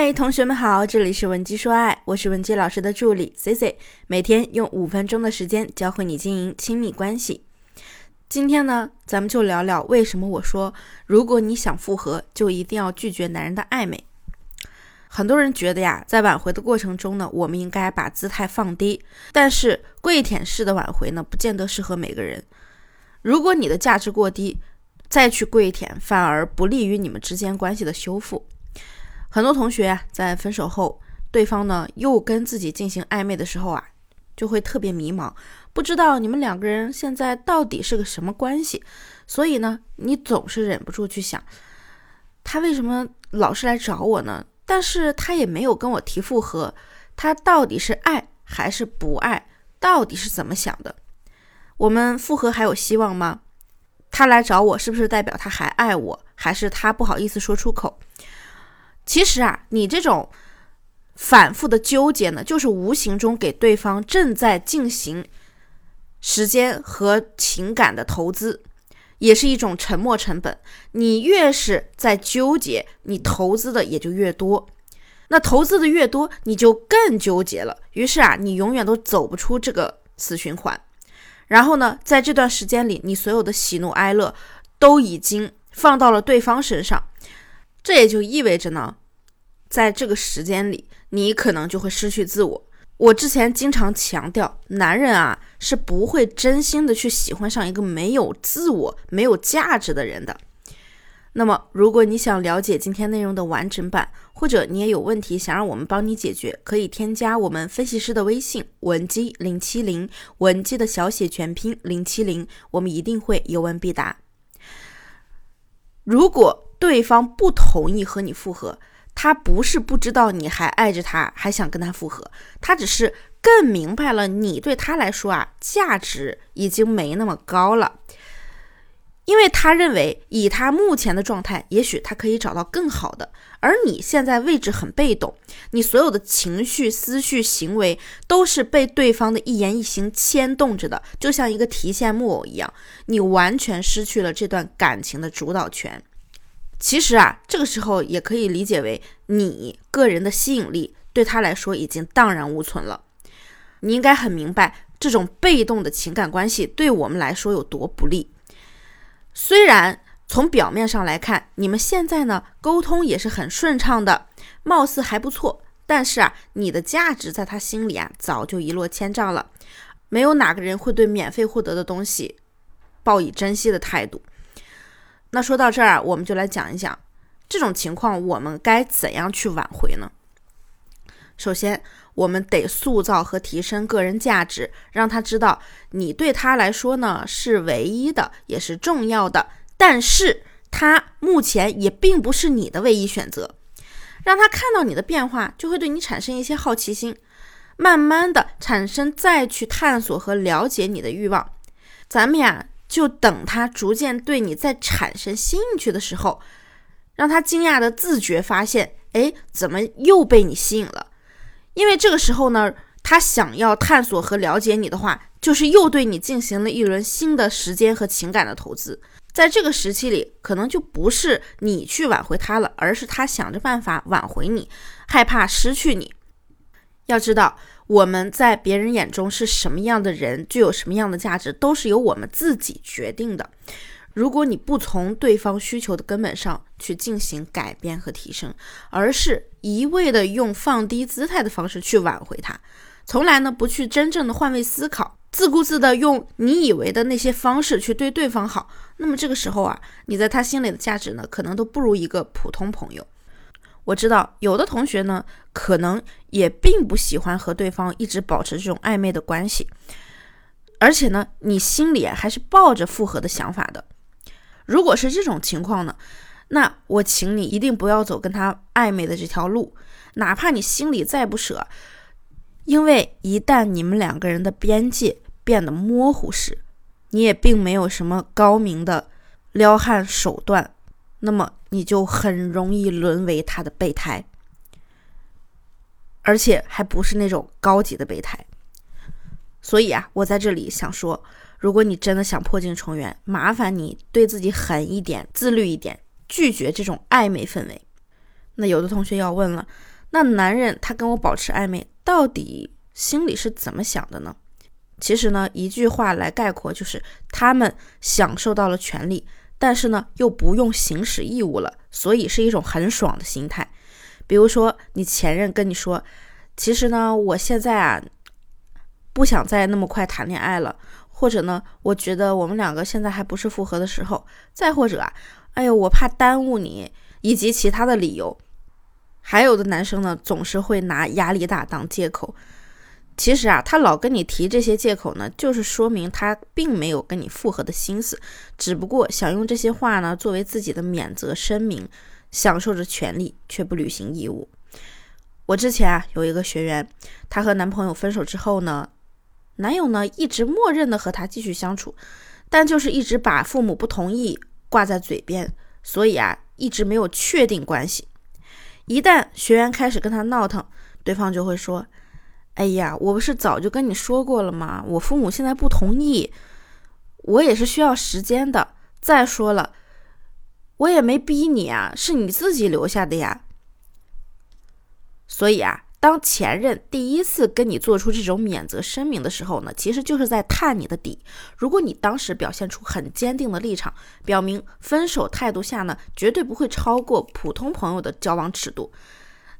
嗨，同学们好，这里是文姬说爱，我是文姬老师的助理 C C，每天用五分钟的时间教会你经营亲密关系。今天呢，咱们就聊聊为什么我说，如果你想复合，就一定要拒绝男人的暧昧。很多人觉得呀，在挽回的过程中呢，我们应该把姿态放低，但是跪舔式的挽回呢，不见得适合每个人。如果你的价值过低，再去跪舔，反而不利于你们之间关系的修复。很多同学在分手后，对方呢又跟自己进行暧昧的时候啊，就会特别迷茫，不知道你们两个人现在到底是个什么关系。所以呢，你总是忍不住去想，他为什么老是来找我呢？但是他也没有跟我提复合，他到底是爱还是不爱？到底是怎么想的？我们复合还有希望吗？他来找我是不是代表他还爱我，还是他不好意思说出口？其实啊，你这种反复的纠结呢，就是无形中给对方正在进行时间和情感的投资，也是一种沉没成本。你越是在纠结，你投资的也就越多。那投资的越多，你就更纠结了。于是啊，你永远都走不出这个死循环。然后呢，在这段时间里，你所有的喜怒哀乐都已经放到了对方身上。这也就意味着呢，在这个时间里，你可能就会失去自我。我之前经常强调，男人啊是不会真心的去喜欢上一个没有自我、没有价值的人的。那么，如果你想了解今天内容的完整版，或者你也有问题想让我们帮你解决，可以添加我们分析师的微信文姬零七零，文姬的小写全拼零七零，我们一定会有问必答。如果对方不同意和你复合，他不是不知道你还爱着他，还想跟他复合，他只是更明白了你对他来说啊，价值已经没那么高了。因为他认为以他目前的状态，也许他可以找到更好的，而你现在位置很被动，你所有的情绪、思绪、行为都是被对方的一言一行牵动着的，就像一个提线木偶一样，你完全失去了这段感情的主导权。其实啊，这个时候也可以理解为你个人的吸引力对他来说已经荡然无存了。你应该很明白这种被动的情感关系对我们来说有多不利。虽然从表面上来看，你们现在呢沟通也是很顺畅的，貌似还不错，但是啊，你的价值在他心里啊早就一落千丈了。没有哪个人会对免费获得的东西抱以珍惜的态度。那说到这儿，我们就来讲一讲这种情况，我们该怎样去挽回呢？首先，我们得塑造和提升个人价值，让他知道你对他来说呢是唯一的，也是重要的。但是他目前也并不是你的唯一选择，让他看到你的变化，就会对你产生一些好奇心，慢慢的产生再去探索和了解你的欲望。咱们呀。就等他逐渐对你在产生兴趣的时候，让他惊讶的自觉发现，哎，怎么又被你吸引了？因为这个时候呢，他想要探索和了解你的话，就是又对你进行了一轮新的时间和情感的投资。在这个时期里，可能就不是你去挽回他了，而是他想着办法挽回你，害怕失去你。要知道。我们在别人眼中是什么样的人，具有什么样的价值，都是由我们自己决定的。如果你不从对方需求的根本上去进行改变和提升，而是一味的用放低姿态的方式去挽回他，从来呢不去真正的换位思考，自顾自的用你以为的那些方式去对对方好，那么这个时候啊，你在他心里的价值呢，可能都不如一个普通朋友。我知道有的同学呢，可能也并不喜欢和对方一直保持这种暧昧的关系，而且呢，你心里还是抱着复合的想法的。如果是这种情况呢，那我请你一定不要走跟他暧昧的这条路，哪怕你心里再不舍，因为一旦你们两个人的边界变得模糊时，你也并没有什么高明的撩汉手段。那么你就很容易沦为他的备胎，而且还不是那种高级的备胎。所以啊，我在这里想说，如果你真的想破镜重圆，麻烦你对自己狠一点，自律一点，拒绝这种暧昧氛围。那有的同学要问了，那男人他跟我保持暧昧，到底心里是怎么想的呢？其实呢，一句话来概括，就是他们享受到了权利，但是呢，又不用行使义务了，所以是一种很爽的心态。比如说，你前任跟你说，其实呢，我现在啊，不想再那么快谈恋爱了，或者呢，我觉得我们两个现在还不是复合的时候，再或者啊，哎呦，我怕耽误你，以及其他的理由。还有的男生呢，总是会拿压力大当借口。其实啊，他老跟你提这些借口呢，就是说明他并没有跟你复合的心思，只不过想用这些话呢作为自己的免责声明，享受着权利却不履行义务。我之前啊有一个学员，她和男朋友分手之后呢，男友呢一直默认的和她继续相处，但就是一直把父母不同意挂在嘴边，所以啊一直没有确定关系。一旦学员开始跟他闹腾，对方就会说：“哎呀，我不是早就跟你说过了吗？我父母现在不同意，我也是需要时间的。再说了，我也没逼你啊，是你自己留下的呀。所以啊。”当前任第一次跟你做出这种免责声明的时候呢，其实就是在探你的底。如果你当时表现出很坚定的立场，表明分手态度下呢，绝对不会超过普通朋友的交往尺度，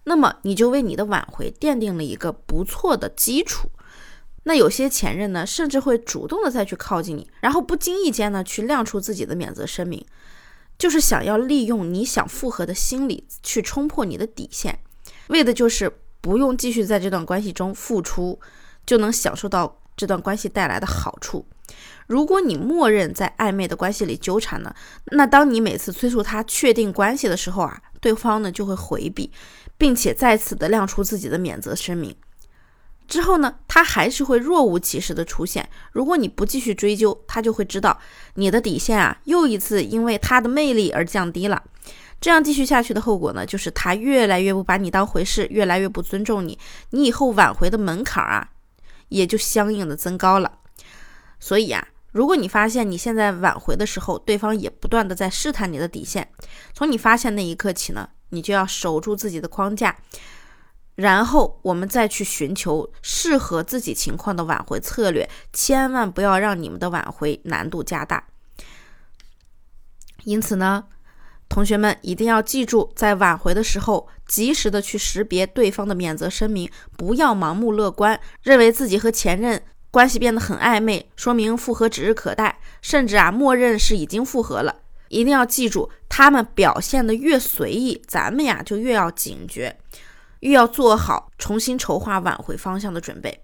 那么你就为你的挽回奠定了一个不错的基础。那有些前任呢，甚至会主动的再去靠近你，然后不经意间呢，去亮出自己的免责声明，就是想要利用你想复合的心理去冲破你的底线，为的就是。不用继续在这段关系中付出，就能享受到这段关系带来的好处。如果你默认在暧昧的关系里纠缠呢，那当你每次催促他确定关系的时候啊，对方呢就会回避，并且再次的亮出自己的免责声明。之后呢，他还是会若无其事的出现。如果你不继续追究，他就会知道你的底线啊，又一次因为他的魅力而降低了。这样继续下去的后果呢，就是他越来越不把你当回事，越来越不尊重你，你以后挽回的门槛啊，也就相应的增高了。所以啊，如果你发现你现在挽回的时候，对方也不断的在试探你的底线，从你发现那一刻起呢，你就要守住自己的框架，然后我们再去寻求适合自己情况的挽回策略，千万不要让你们的挽回难度加大。因此呢。同学们一定要记住，在挽回的时候，及时的去识别对方的免责声明，不要盲目乐观，认为自己和前任关系变得很暧昧，说明复合指日可待，甚至啊，默认是已经复合了。一定要记住，他们表现的越随意，咱们呀就越要警觉，越要做好重新筹划挽回方向的准备。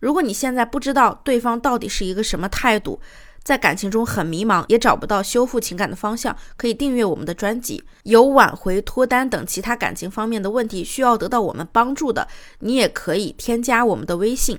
如果你现在不知道对方到底是一个什么态度，在感情中很迷茫，也找不到修复情感的方向，可以订阅我们的专辑。有挽回、脱单等其他感情方面的问题需要得到我们帮助的，你也可以添加我们的微信